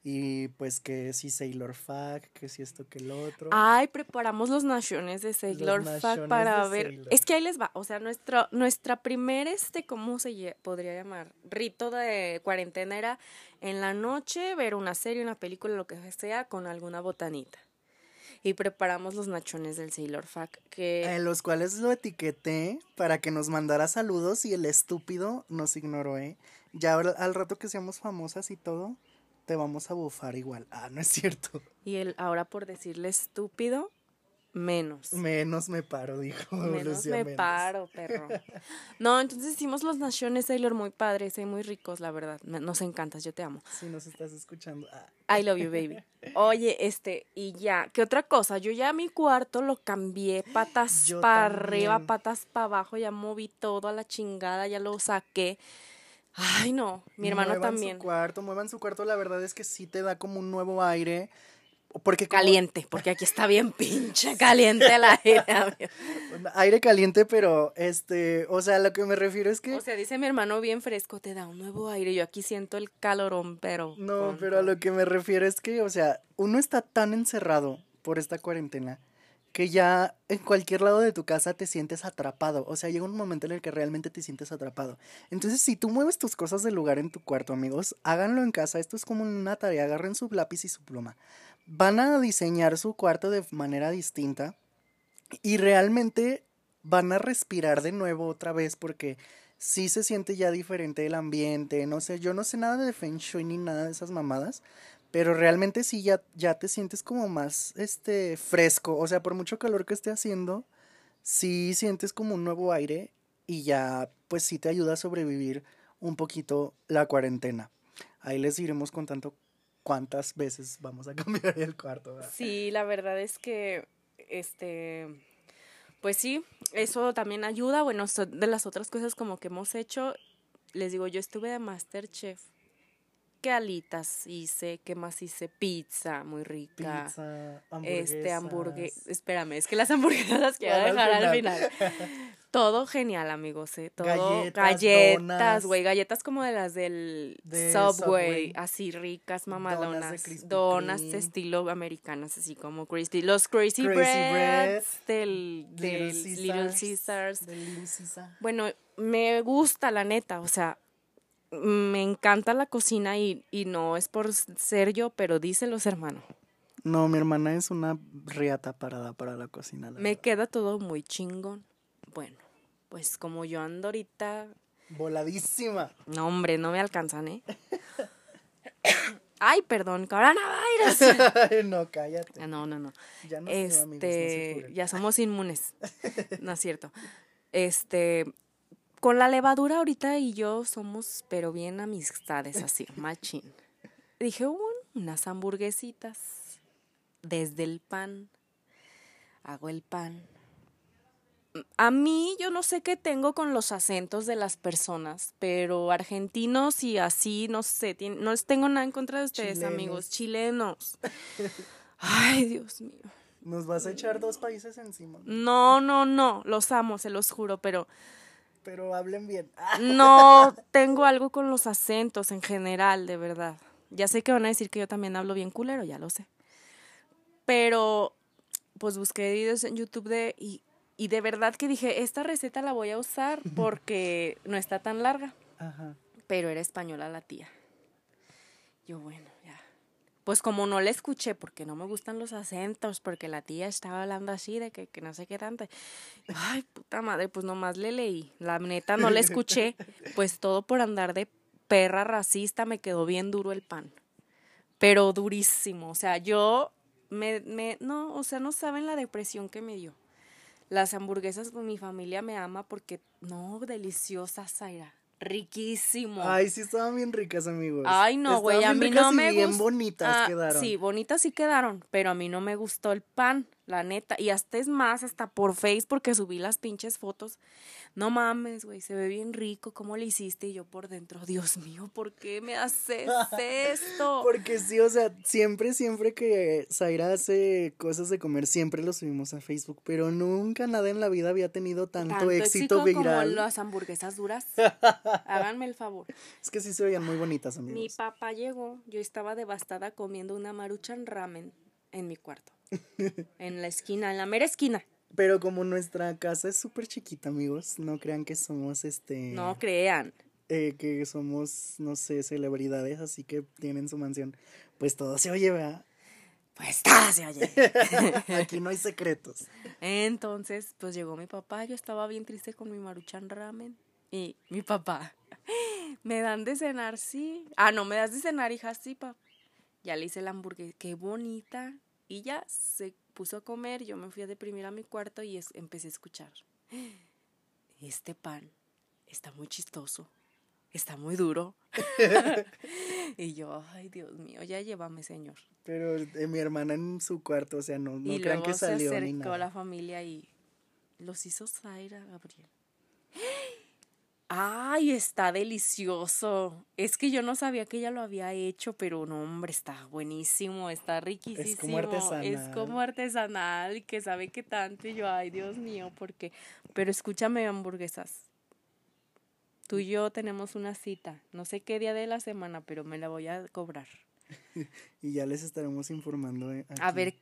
y pues que si Sailor Fag, que si esto que el otro. Ay, preparamos los naciones de Sailor Fag para ver. Es que ahí les va, o sea, nuestro, nuestra primer, este, ¿cómo se podría llamar? Rito de cuarentena era en la noche ver una serie, una película, lo que sea, con alguna botanita y preparamos los nachones del Sailor Fac que en los cuales lo etiqueté para que nos mandara saludos y el estúpido nos ignoró, ¿eh? Ya al rato que seamos famosas y todo, te vamos a bufar igual. Ah, no es cierto. Y él ahora por decirle estúpido, Menos. Menos me paro, dijo. Menos me paro, perro. No, entonces hicimos los Naciones Sailor muy padres y muy ricos, la verdad. Nos encantas, yo te amo. Si nos estás escuchando. Ah. I love you, baby. Oye, este, y ya, ¿qué otra cosa? Yo ya mi cuarto lo cambié patas para arriba, patas para abajo, ya moví todo a la chingada, ya lo saqué. Ay, no, mi hermano muevan también. Su cuarto, muevan su cuarto, la verdad es que sí te da como un nuevo aire porque caliente, porque aquí está bien pinche caliente el aire. aire caliente, pero este, o sea, lo que me refiero es que. O sea, dice mi hermano bien fresco, te da un nuevo aire. Yo aquí siento el calorón, pero. No, pero a lo que me refiero es que, o sea, uno está tan encerrado por esta cuarentena que ya en cualquier lado de tu casa te sientes atrapado. O sea, llega un momento en el que realmente te sientes atrapado. Entonces, si tú mueves tus cosas del lugar en tu cuarto, amigos, háganlo en casa. Esto es como una tarea. Agarren su lápiz y su pluma van a diseñar su cuarto de manera distinta y realmente van a respirar de nuevo otra vez porque sí se siente ya diferente el ambiente, no sé, yo no sé nada de Feng Shui ni nada de esas mamadas, pero realmente sí ya, ya te sientes como más, este, fresco, o sea, por mucho calor que esté haciendo, sí sientes como un nuevo aire y ya, pues sí te ayuda a sobrevivir un poquito la cuarentena. Ahí les iremos contando cuántas veces vamos a cambiar el cuarto. Sí, la verdad es que, este, pues sí, eso también ayuda. Bueno, de las otras cosas como que hemos hecho, les digo, yo estuve de Masterchef. ¿Qué alitas hice? ¿Qué más hice? Pizza, muy rica. Pizza, Este, hamburguesa. hamburguesas. Espérame, es que las hamburguesas las quiero dejar al final. Todo genial, amigos, ¿eh? Todo. Galletas, güey. Galletas como de las del De Subway. Subway. Así ricas, Donas mamalonas. de Krispy Donas de estilo americanas, así como Crispy. Los Crazy, Crazy Breads Bread, del, del Little Caesars, Caesars. de Little Caesar. Bueno, me gusta, la neta. O sea, me encanta la cocina y, y no es por ser yo, pero díselos, hermano. No, mi hermana es una riata parada para la cocina. la Me verdad. queda todo muy chingón. Bueno, pues como yo ando ahorita, Voladísima. no hombre, no me alcanzan, ¿eh? Ay, perdón, coronavirus. no, cállate. No, no, no. Ya no amigos, Este, curen. ya somos inmunes. No es cierto. Este, con la levadura ahorita y yo somos, pero bien amistades así, machín. Dije, "Un- unas hamburguesitas desde el pan. Hago el pan. A mí yo no sé qué tengo con los acentos de las personas, pero argentinos y así, no sé, no les tengo nada en contra de ustedes, amigos, chilenos. Ay, Dios mío. Nos vas a echar dos países encima. No, no, no, los amo, se los juro, pero Pero hablen bien. No tengo algo con los acentos en general, de verdad. Ya sé que van a decir que yo también hablo bien culero, ya lo sé. Pero, pues busqué videos en YouTube de, y, y de verdad que dije, esta receta la voy a usar porque no está tan larga. Ajá. Pero era española la tía. Yo, bueno. Pues como no la escuché, porque no me gustan los acentos, porque la tía estaba hablando así de que, que no sé qué tanto. Ay, puta madre, pues nomás le leí. La neta no la escuché. Pues todo por andar de perra racista me quedó bien duro el pan. Pero durísimo. O sea, yo me, me, no, o sea, no saben la depresión que me dio. Las hamburguesas, pues mi familia me ama porque, no, deliciosa, Zaira. Riquísimo. Ay, sí estaban bien ricas, amigos. Ay, no, güey, a mí bien no me bien gustó. bonitas quedaron. Sí, bonitas sí quedaron, pero a mí no me gustó el pan, la neta. Y hasta es más, hasta por Face, porque subí las pinches fotos. No mames, güey, se ve bien rico. ¿Cómo le hiciste? Y yo por dentro, Dios mío, ¿por qué me haces esto? Porque sí, o sea, siempre, siempre que Zaira hace cosas de comer, siempre lo subimos a Facebook, pero nunca nada en la vida había tenido tanto, éxito, como viral. las hamburguesas duras. Háganme el favor. Es que sí se veían muy bonitas, Mi amigos. papá llegó, yo estaba devastada comiendo una maruchan ramen en mi cuarto. En la esquina, en la mera esquina. Pero como nuestra casa es súper chiquita, amigos, no crean que somos este. No crean. eh, que somos, no sé, celebridades, así que tienen su mansión. Pues todo se oye, ¿verdad? Pues todo se oye. Aquí no hay secretos. Entonces, pues llegó mi papá, yo estaba bien triste con mi maruchan ramen. Y mi papá, ¿me dan de cenar? Sí. Ah, no, ¿me das de cenar, hija? Sí, papá. Ya le hice la hamburguesa, qué bonita. Y ya se puso a comer, yo me fui a deprimir a mi cuarto y es- empecé a escuchar. Este pan está muy chistoso, está muy duro. y yo, ay, Dios mío, ya llévame, señor. Pero eh, mi hermana en su cuarto, o sea, no, no y crean luego que se salió ni acercó nada. la familia y los hizo Zaira, Gabriel. Ay, está delicioso. Es que yo no sabía que ella lo había hecho, pero no, hombre, está buenísimo, está riquísimo. artesanal. Es como artesanal y que sabe que tanto. Y yo, ay, Dios mío, porque. Pero escúchame, hamburguesas. Tú y yo tenemos una cita. No sé qué día de la semana, pero me la voy a cobrar. Y ya les estaremos informando. eh, A ver,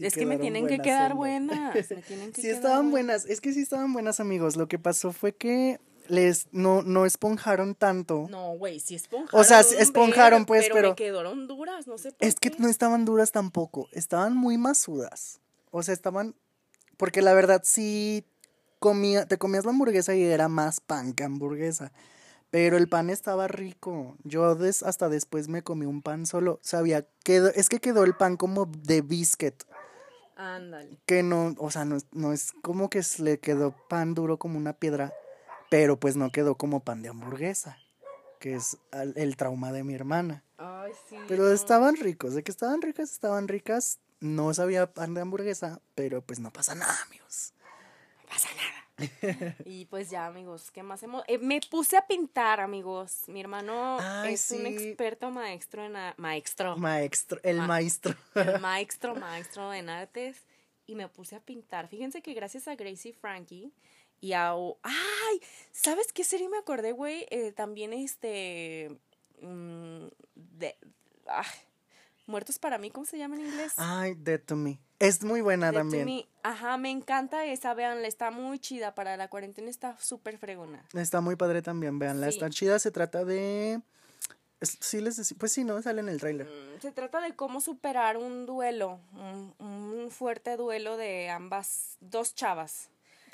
es que me tienen que quedar buenas. Me tienen que Sí quedar estaban buenas. buenas, es que sí estaban buenas amigos. Lo que pasó fue que les no, no esponjaron tanto. No, güey, sí esponjaron. O sea, esponjaron, pues, pero. pero- me quedaron duras, no sé por Es que no estaban duras tampoco, estaban muy masudas. O sea, estaban porque la verdad sí comía, te comías la hamburguesa y era más pan que hamburguesa. Pero el pan estaba rico. Yo des, hasta después me comí un pan solo. Sabía, quedó, es que quedó el pan como de biscuit. Ándale. Que no, o sea, no, es- no es como que le quedó pan duro como una piedra, pero pues no quedó como pan de hamburguesa, que es el trauma de mi hermana. Ay, sí. Pero no. estaban ricos, de que estaban ricas, estaban ricas. No sabía pan de hamburguesa, pero pues no pasa nada, amigos. pasa nada. y pues ya, amigos, ¿qué más hemos? eh, me puse a pintar, amigos. Mi hermano Ay, es un experto maestro en a- maestro, Maestro, el Ma- maestro. maestro, maestro en artes y me puse a pintar. Fíjense que gracias a Gracie Frankie y a ay, ¿sabes qué serie me acordé, güey? Eh, también este mm, de ah, Muertos para mí, ¿cómo se llama en inglés? Ay, Dead to Me. Es muy buena Dead to también. Me. Ajá, me encanta esa, veanla, está muy chida para la cuarentena, está súper fregona. Está muy padre también, véanla. Sí. Está chida, se trata de... Sí, les decí- Pues sí, ¿no? Sale en el tráiler. Mm, Se trata de cómo superar un duelo, un, un fuerte duelo de ambas, dos chavas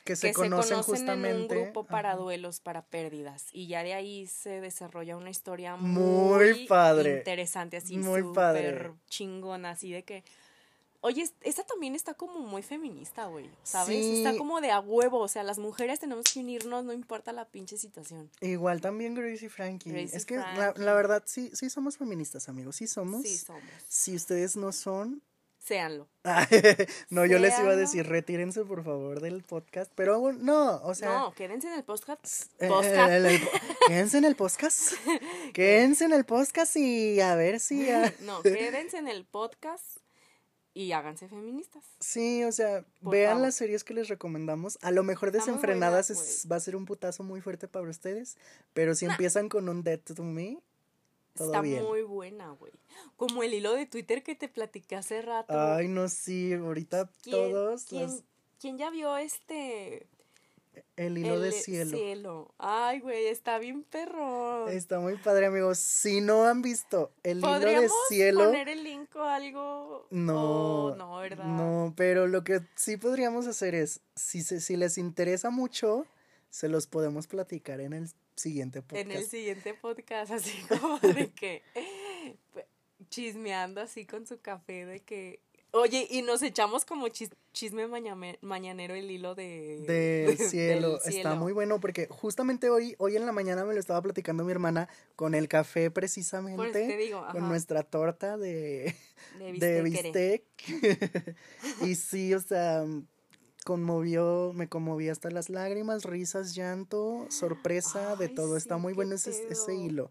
Que se que conocen, se conocen justamente. en un grupo para Ajá. duelos, para pérdidas. Y ya de ahí se desarrolla una historia Muy muy, padre. interesante, así Muy súper chingona, así de que... Oye, es- esa también está como muy feminista, güey, ¿sabes? Sí. Está como de a huevo, o sea, las mujeres tenemos que unirnos, no importa la pinche situación. Igual también Gracie y Frankie. Es que la, la verdad sí, sí somos feministas, amigos. Sí somos. Sí, somos. Si ustedes no son. Séanlo. no, yo les iba a decir, retírense por favor del podcast. Pero aún- no, o sea. no, quédense en el podcast. eh, podcast. el quédense en el podcast. quédense en el podcast y a ver si. No, quédense en el podcast y háganse feministas. Sí, o sea, Por vean favor. las series que les recomendamos. A lo mejor desenfrenadas buena, es- va a ser un putazo muy fuerte para ustedes. Pero si empiezan con un Dead to Me, todo Está bien. muy buena, güey. Como el hilo de Twitter que te platiqué hace rato. Ay, no, sí, ahorita ¿Quién- todos. ¿quién, los- quién ya vio este? el hilo de el cielo. Ay, güey, está bien perro. Está muy padre, amigos. Si no han visto el hilo de ¿Podríamos cielo. poner el link o algo? No, Oh, no, ¿verdad? no, pero lo que sí podríamos hacer es, si, si les interesa mucho, se los podemos platicar en el siguiente podcast. En el siguiente podcast, así como de que chismeando así con su café de que oye y nos echamos como chis- chisme mañame- mañanero el hilo de Del del cielo. Está cielo. muy bueno porque justamente hoy, hoy en la mañana me lo estaba platicando mi hermana con el café Por eso te precisamente, digo, con ajá, nuestra torta de, de de bistec. y sí, o sea, conmovió, me conmoví hasta las lágrimas, risas, llanto, sorpresa, de todo. Está muy bueno ese, ese hilo.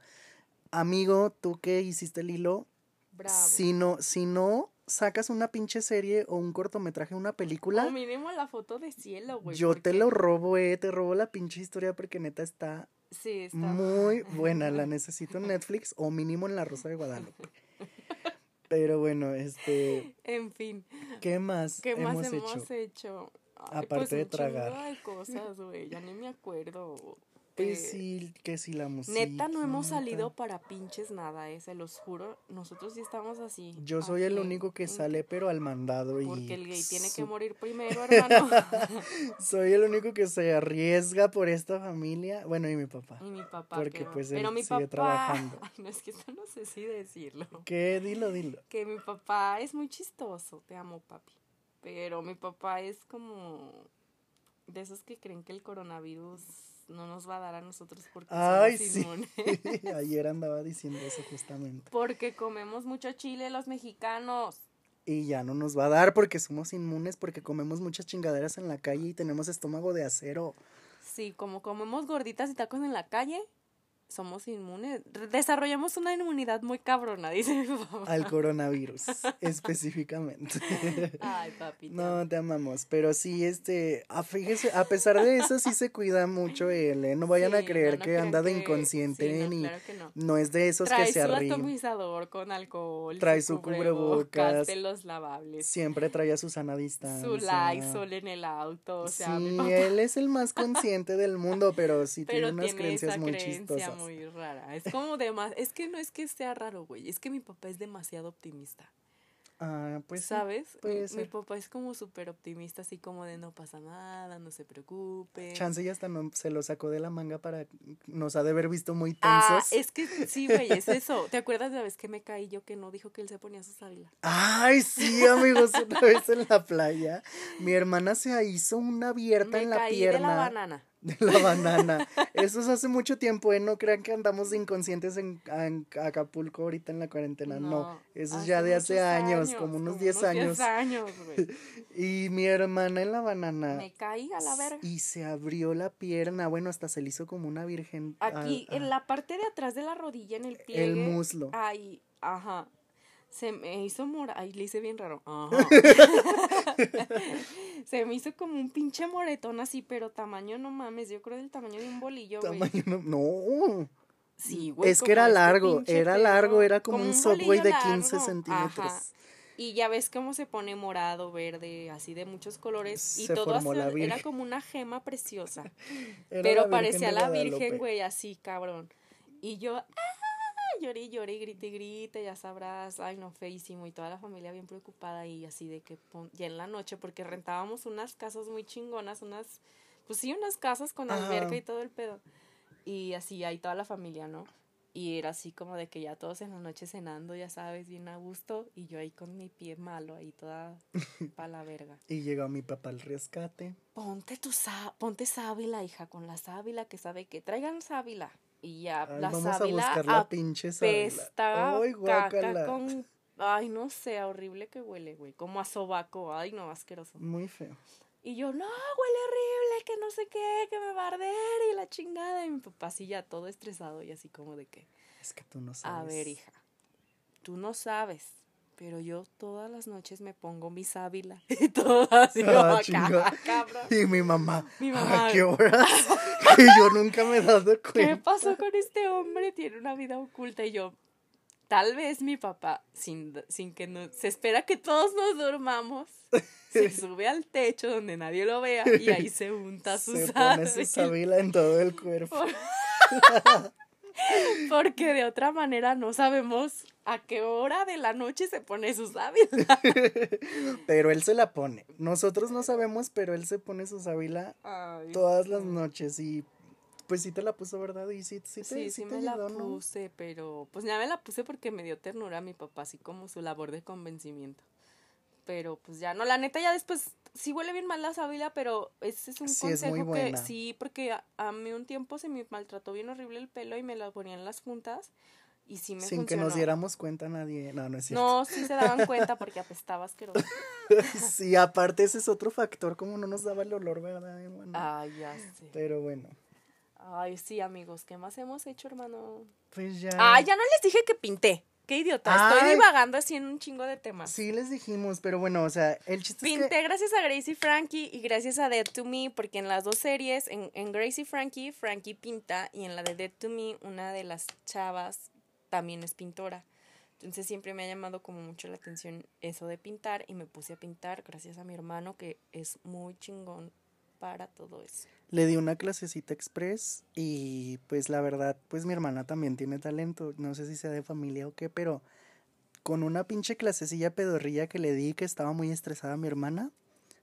Amigo, tú que hiciste el hilo, Bravo. si no, si no sacas una pinche serie o un cortometraje, una película, O mínimo la foto de cielo, güey. yo te lo robo, eh, te robo la pinche historia porque neta está Sí, está muy buena. La necesito en Netflix o mínimo en La Rosa de Guadalupe. Pero bueno, este, En fin, ¿qué más ¿qué más hemos, hemos hecho? hecho? Ay, Aparte pues de tragar. de cosas, güey, ya ni me acuerdo. Pues Eh, sí, que sí la música. Neta, no hemos salido para pinches nada, eh, se los juro. Nosotros sí estamos así. Yo soy el único que en- sale, pero al mandado y Porque el gay tiene que morir primero, hermano. Soy el único que se arriesga por esta familia. Bueno, y mi papá. y mi papá. Porque, que- pues, él Pero mi sigue papá. trabajando. Ay, no es que esto no sé si decirlo. ¿Qué? Dilo, dilo. Que mi papá es muy chistoso. Te amo, papi. Pero mi papá es como. De esos que creen que el coronavirus no nos va a dar a nosotros porque Ay, somos sí. inmunes. Ayer andaba diciendo eso justamente. Porque comemos mucho chile los mexicanos. Y ya no nos va a dar porque somos inmunes, porque comemos muchas chingaderas en la calle y tenemos estómago de acero. Sí, como comemos gorditas y tacos en la calle, somos inmunes. Desarrollamos una inmunidad muy cabrona, dice mi papá. Al coronavirus, específicamente. Ay, papi. te No, te amamos, pero sí, este, a, fíjese, a pesar de eso sí se cuida mucho él, ¿eh? No vayan a Sí, creer no que anda de que- inconsciente sí, no, ni claro que no. no es de esos Trae que se su arrima. atomizador con alcohol. Trae su cubrebocas. los lavables. Siempre trae a Susana a distancia. Su Lysol en el auto. O sea, sí, él es el más consciente del mundo, pero sí Pero tiene unas tiene creencias muy creencia chistosas. Muy rara. Es como de más. Es que no es que sea raro, güey. Es que mi papá es demasiado optimista. Ah, pues ¿Sabes? Mi- puede mi, ser. papá es como súper optimista, así como de no pasa nada, no se preocupe. Chance ya hasta no, se lo sacó de la manga para nos ha de haber visto muy tensos. Ah, es que sí, güey, es eso. ¿Te acuerdas de la vez que me caí yo que no dijo que él se ponía su sábila? Ay, sí, amigos, una vez en la playa, mi hermana se hizo una abierta Me en la caí pierna. de la banana. De la banana. Eso es hace mucho tiempo, ¿eh? No crean que andamos de inconscientes en, en Acapulco ahorita en la cuarentena. No, eso es ya de hace años, como unos 10 años. 10 años, güey. Y mi hermana en la banana. Me caí a la verga. Y se abrió la pierna. Bueno, hasta se le hizo como una virgen. Aquí, ah, en ah, la parte de atrás de la rodilla, en el pliegue. El muslo. Ahí, ajá. Se me hizo mora. Ay, le hice bien raro. Ajá. se me hizo como un pinche moretón así, pero tamaño no mames. Yo creo del tamaño de un bolillo, güey. tamaño no. no. Sí, güey. Es que era este largo, era largo, era como, un subway bolillo de 15 largo. centímetros. Ajá. Y ya ves cómo se pone morado, verde, así de muchos colores. Y Se todo la era como una gema preciosa. Pero parecía la. Virgen, güey, así, cabrón. Y yo, ¡ah! Lloré, lloré, grité, y grité, ya sabrás, ay, no, feísimo, y toda la familia bien preocupada, y así de que pon- ya en la noche, porque rentábamos unas casas muy chingonas, unas, pues sí, unas casas con Ajá. alberca y todo el pedo. Y así, ahí toda la familia, ¿no? Y era así como de que ya todos en la noche cenando, ya sabes, bien a gusto, y yo ahí con mi pie malo, ahí toda pa' la verga. Y llegó mi papá al rescate. Ponte tu ponte sábila, hija, con la sábila que sabe que traigan sábila. Y ya, Ay, la vamos a sábila buscar la pinche sábila. Ay, guácala. con... Ay, no sé, horrible que huele, güey. Como a sobaco. Ay, no, asqueroso. Muy feo. Y yo, no, huele horrible, que no sé qué, que me va a arder y la chingada. Y mi papá así ya todo estresado y así como de que, Es que tú no sabes. a ver, hija, tú no sabes, pero yo todas las noches me pongo mi sábila. Y todo así Ah. Y mi mamá. Mi mamá. ¿A qué horas? que yo nunca me he dado ¿Qué cuenta. pasó con este hombre? Tiene una vida oculta y yo, tal vez mi papá, sin, sin que no, se espera que todos nos durmamos, se sube al techo donde nadie lo vea y ahí se unta su Se pone su sábila. en todo el cuerpo. Porque de otra manera no sabemos a qué hora de la noche se pone su sábila. Pero él se la pone. Nosotros no sabemos, pero él se pone su sábila Ay, todas las noches. Y pues sí te la puso, ¿verdad? Y sí, sí, te, Sí, sí, te me la ayudó, ¿no? puse, pero pues ya me la puse porque me dio ternura a mi papá, así como su labor de convencimiento. Pero pues ya, no, la neta ya después sí huele bien mal la sábila, pero ese es un Sí, es consejo muy que sí, porque a, a mí un tiempo se me maltrató bien horrible el pelo y me la ponía en las puntas y sí me Sin que funcionó. nos diéramos cuenta nadie. No, no es cierto. No, sí se daban cuenta porque apestaba asqueroso. sí, aparte ese es otro factor, como no nos daba el olor, ¿verdad, hermano? Ay, ya sé. Pero bueno, Ay, sí, amigos, ¿qué más hemos hecho, hermano? pues ya. Ay, ya no les dije que pinté. Qué idiota. Estoy divagando así en un chingo de temas. Sí les dijimos, pero bueno, o sea, el chiste es Pinté que... gracias a Gracie Frankie y gracias a Dead to Me, porque en las dos series, en, en Gracie Frankie, Frankie pinta y en la de Dead to Me, una de las chavas también es pintora. Entonces siempre me ha llamado como mucho la atención eso de pintar y me puse a pintar gracias a mi hermano que es muy chingón para todo eso. Le di una clasecita express y pues la verdad, pues mi hermana también tiene talento, no sé si sea de familia o qué, pero con una pinche clasecilla pedorrilla que le di que estaba muy estresada mi hermana,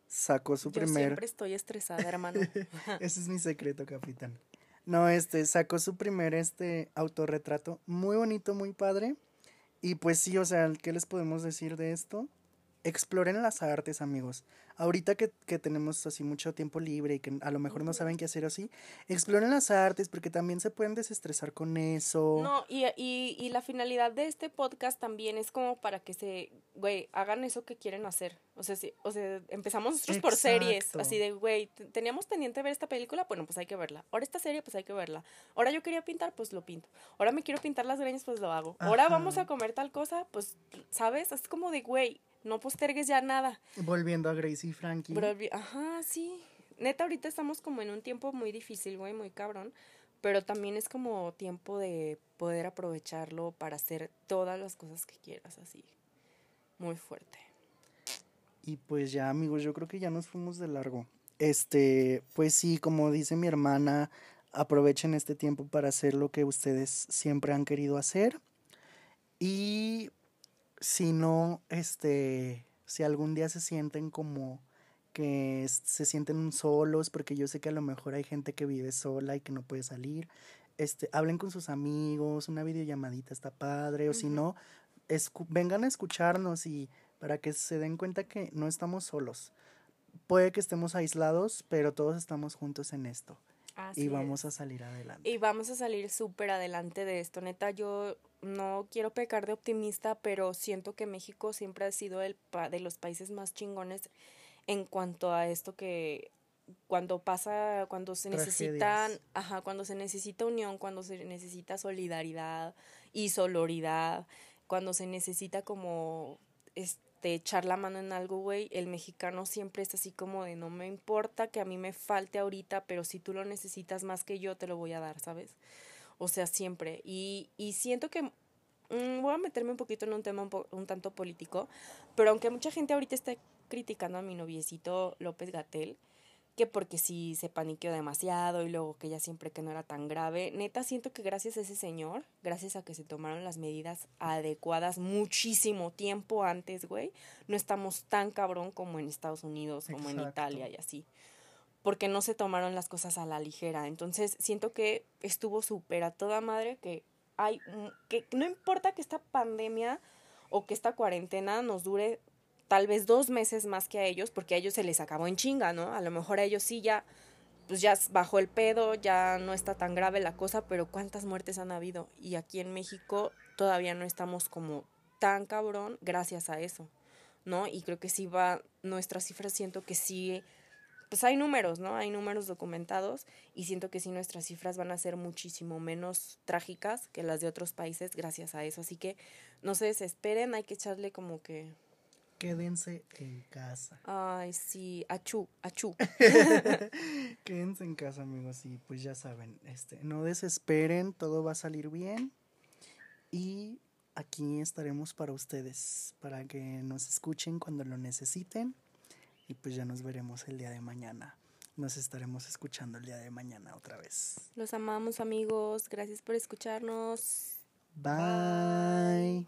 sacó su Yo primer... siempre estoy estresada, hermano. Ese es mi secreto, capitán. No, este, sacó su primer, este, autorretrato muy bonito, muy padre. Y pues sí, o sea, ¿qué les podemos decir de esto? Exploren las artes, amigos. Ahorita que, que tenemos así mucho tiempo libre y que a lo mejor no saben qué hacer así, exploren las artes porque también se pueden desestresar con eso. No, y, y, y la finalidad de este podcast también es como para que se, güey, hagan eso que quieren hacer. O sea, sí, o sea empezamos nosotros por series, así de, güey, te- teníamos pendiente ver esta película, bueno, pues hay que verla. Ahora esta serie, pues hay que verla. Ahora yo quería pintar, pues lo pinto. Ahora me quiero pintar las greñas, pues lo hago. Ahora Ajá. vamos a comer tal cosa, pues, ¿sabes? Es como de, güey, no postergues ya nada. Volviendo a Gracie y Frankie. Ajá, sí. Neta, ahorita estamos como en un tiempo muy difícil, güey, muy cabrón. Pero también es como tiempo de poder aprovecharlo para hacer todas las cosas que quieras, así. Muy fuerte. Y pues ya, amigos, yo creo que ya nos fuimos de largo. Este, pues sí, como dice mi hermana, aprovechen este tiempo para hacer lo que ustedes siempre han querido hacer. Y si no, este, si algún día se sienten como que se sienten solos, porque yo sé que a lo mejor hay gente que vive sola y que no puede salir, este, hablen con sus amigos, una videollamadita está padre, o si no, vengan a escucharnos y para que se den cuenta que no estamos solos. Puede que estemos aislados, pero todos estamos juntos en esto. Y vamos a salir adelante. Y vamos a salir súper adelante de esto. Neta, yo no quiero pecar de optimista, pero siento que México siempre ha sido el de los países más chingones en cuanto a esto que cuando pasa, cuando se necesitan, ajá, cuando se necesita unión, cuando se necesita solidaridad y soloridad, cuando se necesita como este echar la mano en algo, güey, el mexicano siempre es así como de no me importa que a mí me falte ahorita, pero si tú lo necesitas más que yo, te lo voy a dar, ¿sabes? O sea, siempre. Y, y siento que mm, voy a meterme un poquito en un tema un, un tanto político, pero aunque mucha gente ahorita está criticando a mi noviecito López Gatel, que porque sí se paniqueó demasiado y luego que ya siempre que no era tan grave. Neta, siento que gracias a ese señor, gracias a que se tomaron las medidas adecuadas muchísimo tiempo antes, güey, no estamos tan cabrón como en Estados Unidos, como en Italia y así. Porque no se tomaron las cosas a la ligera. Entonces, siento que estuvo súper a toda madre que hay que no importa que esta pandemia o que esta cuarentena nos dure tal vez dos meses más que a ellos, porque a ellos se les acabó en chinga, ¿no? A lo mejor a ellos sí ya, pues ya bajó el pedo, ya no está tan grave la cosa, pero ¿cuántas muertes han habido? Y aquí en México todavía no estamos como tan cabrón gracias a eso, ¿no? Y creo que sí va, nuestras cifras siento que sí, pues hay números, ¿no? Hay números documentados y siento que sí nuestras cifras van a ser muchísimo menos trágicas que las de otros países gracias a eso. Así que no se desesperen, hay que echarle como que quédense en casa. Ay, sí, achú, achú. quédense en casa, amigos, y pues ya saben, este, no desesperen, todo va a salir bien. Y aquí estaremos para ustedes, para que nos escuchen cuando lo necesiten. Y pues ya nos veremos el día de mañana. Nos estaremos escuchando el día de mañana otra vez. Los amamos amigos, gracias por escucharnos. Bye.